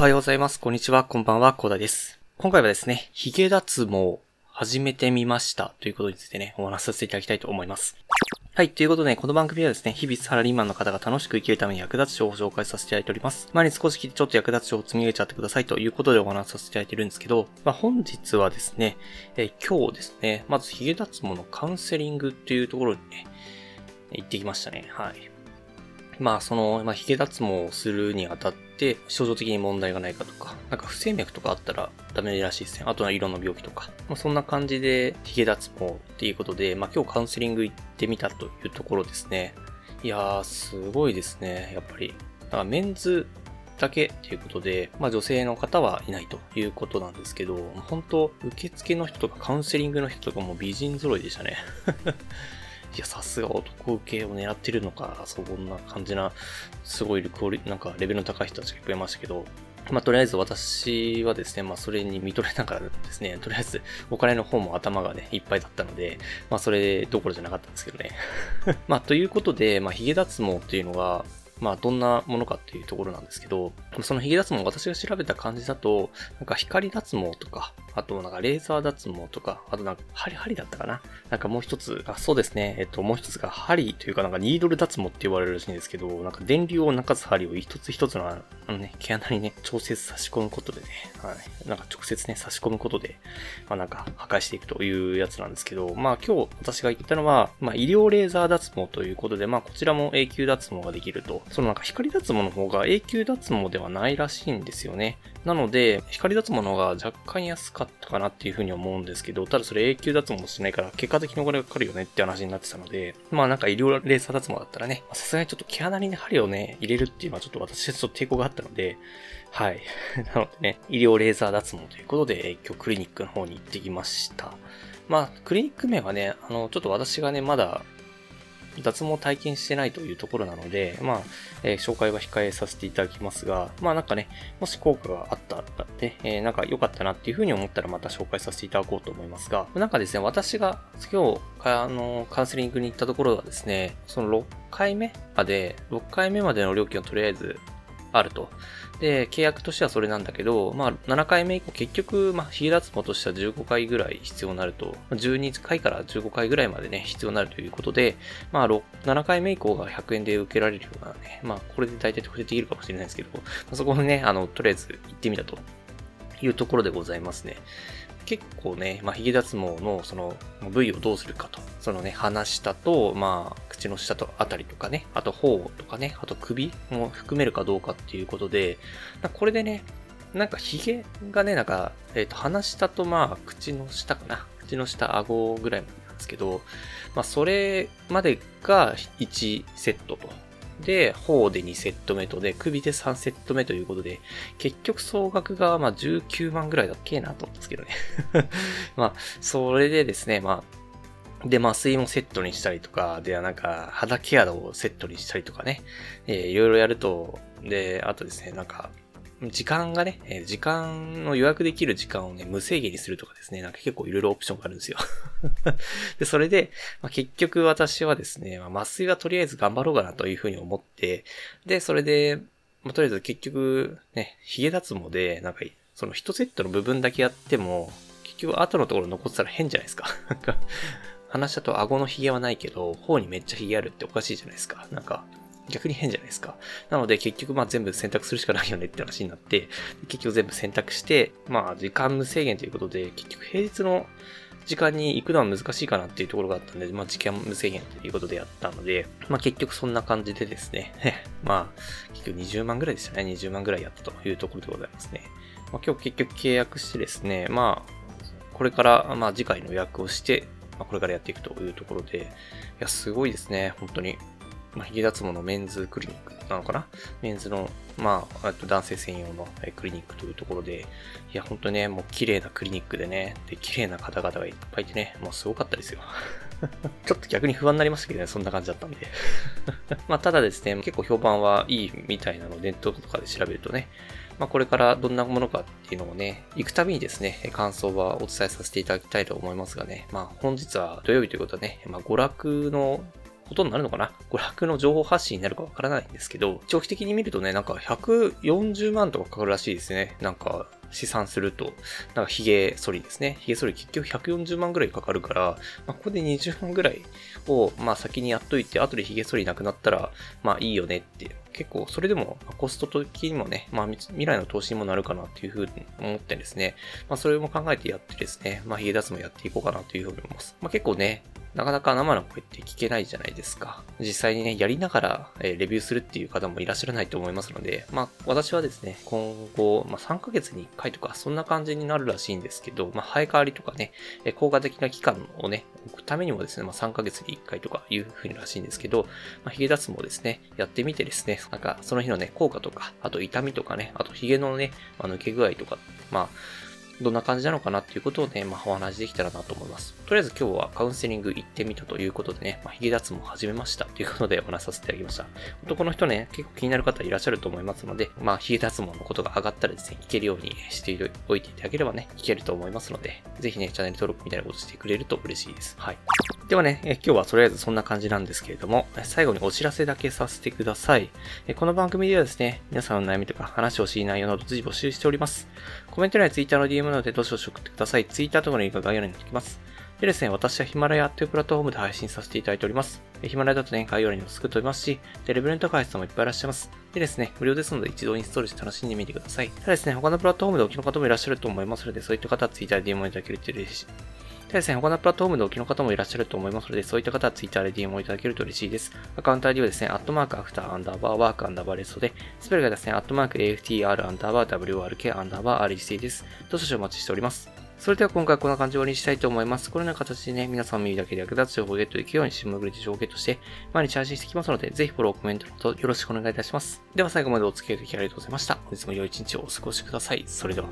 おはようございます。こんにちは。こんばんは。コーダです。今回はですね、髭脱毛始めてみましたということについてね、お話しさせていただきたいと思います。はい。ということで、この番組はですね、日々サラリーマンの方が楽しく生きるために役立つ情報を紹介させていただいております。前に少し聞いてちょっと役立つ情報を積み上げちゃってくださいということでお話しさせていただいてるんですけど、まあ、本日はですね、え今日ですね、まず髭脱毛のカウンセリングっていうところにね、行ってきましたね。はい。まあ、その、まあ、髭脱毛をするにあたって、症状的に問題がないかとか、なんか不整脈とかあったらダメらしいですね。あとは色の病気とか。まあ、そんな感じで、髭脱毛っていうことで、まあ、今日カウンセリング行ってみたというところですね。いやー、すごいですね。やっぱり。だからメンズだけっていうことで、まあ女性の方はいないということなんですけど、本当受付の人とかカウンセリングの人とかも美人揃いでしたね。いや、さすが男系を狙ってるのか、そんな感じな、すごいクオリ、なんかレベルの高い人たちが増えましたけど、まあ、とりあえず私はですね、まあ、それに見とれながらですね、とりあえずお金の方も頭がね、いっぱいだったので、まあ、それどころじゃなかったんですけどね。まあ、ということで、まあ、髭脱毛っていうのが、まあ、どんなものかっていうところなんですけど、その髭脱毛、私が調べた感じだと、なんか光脱毛とか、あとなんかレーザー脱毛とか、あとなんか針針だったかな？なんかもう一つ、あ、そうですね。えっと、もう一つが針というかなんかニードル脱毛って言われるらしいんですけど、なんか電流を流す針を一つ一つのあのね、毛穴にね、調節差し込むことでね、はい。なんか直接ね、差し込むことで、まあなんか破壊していくというやつなんですけど、まあ今日私が言ったのは、まあ医療レーザー脱毛ということで、まあこちらも永久脱毛ができると。そのなんか光脱毛の方が永久脱毛ではないらしいんですよね。なので、光脱毛の方が若干安かったかなっていうふうに思うんですけど、ただそれ永久脱毛もしないから、結果的にお金がかかるよねって話になってたので、まあなんか医療レーサー脱毛だったらね、さすがにちょっと毛穴にね、針をね、入れるっていうのはちょっと私はちょっと抵抗があったので、はい。なのでね、医療レーザー脱毛ということで、今日クリニックの方に行ってきました。まあ、クリニック名はね、あの、ちょっと私がね、まだ脱毛体験してないというところなので、まあ、えー、紹介は控えさせていただきますが、まあなんかね、もし効果があったらで、えー、なんか良かったなっていうふうに思ったらまた紹介させていただこうと思いますが、なんかですね、私が今日、あの、カウンセリングに行ったところはですね、その6回目まで、6回目までの料金をとりあえずあると。で、契約としてはそれなんだけど、まあ、7回目以降、結局、まあ、ヒゲ脱毛としては15回ぐらい必要になると、12回から15回ぐらいまでね、必要になるということで、まあ、7回目以降が100円で受けられるようなね、まあ、これで大体特定できるかもしれないですけど、まあ、そこにね、あの、とりあえず行ってみたというところでございますね。結構ね、まあ、髭脱毛のその部位をどうするかと。そのね、鼻下と、まあ、口の下とあたりとかね、あと頬とかね、あと首も含めるかどうかっていうことで、これでね、なんか髭がね、なんか、えっ、ー、と、鼻下とまあ、口の下かな。口の下、顎ぐらいなんですけど、まあ、それまでが1セットと。で、頬で2セット目とで、首で3セット目ということで、結局総額がまあ19万ぐらいだっけなと思うんですけどね。まあ、それでですね、まあ、で、麻酔もセットにしたりとか、ではなんか、肌ケアをセットにしたりとかね、えー、いろいろやると、で、あとですね、なんか、時間がね、え時間の予約できる時間をね、無制限にするとかですね、なんか結構いろいろオプションがあるんですよ で、それで、まあ、結局私はですね、まあ、麻酔はとりあえず頑張ろうかなというふうに思って、で、それで、まあ、とりあえず結局、ね、髭脱毛で、なんか、その1セットの部分だけやっても、結局後のところ残ってたら変じゃないですか。なんか、話したと顎の髭はないけど、頬にめっちゃ髭あるっておかしいじゃないですか。なんか、逆に変じゃないですか。なので結局まあ全部選択するしかないよねって話になって、結局全部選択して、まあ時間無制限ということで、結局平日の時間に行くのは難しいかなっていうところがあったんで、まあ時間無制限ということでやったので、まあ結局そんな感じでですね、まあ結局20万ぐらいでしたね。20万ぐらいやったというところでございますね。まあ今日結局契約してですね、まあこれからまあ次回の予約をして、まあ、これからやっていくというところで、いや、すごいですね、本当に。まあ、髭脱毛のメンズクリニックなのかな？メンズの、まあ、と男性専用のクリニックというところで、いや、ほんとね、もう綺麗なクリニックでね、で、綺麗な方々がいっぱいいてね、もうすごかったですよ。ちょっと逆に不安になりましたけどね、そんな感じだったんで まあ、ただですね、結構評判はいいみたいなので、ネットとかで調べるとね、まあ、これからどんなものかっていうのをね、行くたびにですね、感想はお伝えさせていただきたいと思いますがね、まあ、本日は土曜日ということはね、まあ、娯楽のことになるのかな？娯楽の情報発信になるかわからないんですけど、長期的に見るとね、なんか140万とかかかるらしいですね。なんか、試算すると、なんか髭剃りですね。髭剃り結局140万ぐらいかかるから、まあ、ここで20万ぐらいを、まあ先にやっといて、後で髭剃りなくなったら、まあいいよねって結構それでもコスト的にもね、まあ未来の投資にもなるかなっていうふうに思ってですね、まあそれも考えてやってですね、まあ髭脱毛やっていこうかなというふうに思います。まあ結構ね、なかなか生の声って聞けないじゃないですか。実際にね、やりながら、えレビューするっていう方もいらっしゃらないと思いますので、まあ私はですね、今後、まあ3ヶ月に1回とかそんな感じになるらしいんですけど、まあ生え変わりとかね、効果的な期間をね、置くためにもですね、まあ3ヶ月に1回とかいうふうにらしいんですけど、まあ髭脱毛ですね、やってみてですね、なんかその日のね、効果とか、あと痛みとかね、あと髭のね、まあ、抜け具合とか、まあ、どんな感じなのかなっていうことをね、まあ、お話できたらなと思います。とりあえず今日はカウンセリング行ってみたということでね、まあ、髭脱毛始めましたということでお話しさせていただきました。男の人ね、結構気になる方いらっしゃると思いますので、まあ、髭脱毛のことが上がったらですね、聞けるようにしておいていただければね、聞けると思いますので、ぜひね、チャンネル登録みたいなことしてくれると嬉しいです。はい。ではね、え今日はとりあえずそんな感じなんですけれども、最後にお知らせだけさせてください。この番組ではですね、皆さんの悩みとか話をしい内容など随時募集しております。コメント欄や Twitter の DM なのでどしどし送ってください。Twitter とかのリンクが概要欄にきます。でですね、私はヒマラヤというプラットフォームで配信させていただいております。ヒマラヤだとね、概要欄にもすぐ飛びますし、テ、レベルネット開発もいっぱいいらっしゃいます。でですね、無料ですので一度インストールして楽しんでみてください。ただですね、他のプラットフォームでお聞きの方もいらっしゃると思いますので、そういった方は Twitter で DM をいただけると嬉しい。でですね、他のプラットフォームでお聞きの方もいらっしゃると思いますので、そういった方は Twitter で DM をいただけると嬉しいです。アカウント ID はですね、アットマークアフターアンダーバーワークアンダーバーレストで、スペルがですね、アットマーク AFTR アンダーバー WRK アンダーバー REC です。どうぞお待ちしております。それでは今回はこんな感じで終わりにしたいと思います。このような形でね、皆さんの耳だけで役立つ情報をゲットできるように、新聞グリッド情報をゲットして、毎日配信していきますので、ぜひフォロー、コメントのほどよろしくお願いいたします。では最後までお付き合いいただきありがとうございました。本日も良い一日をお過ごしください。それでは。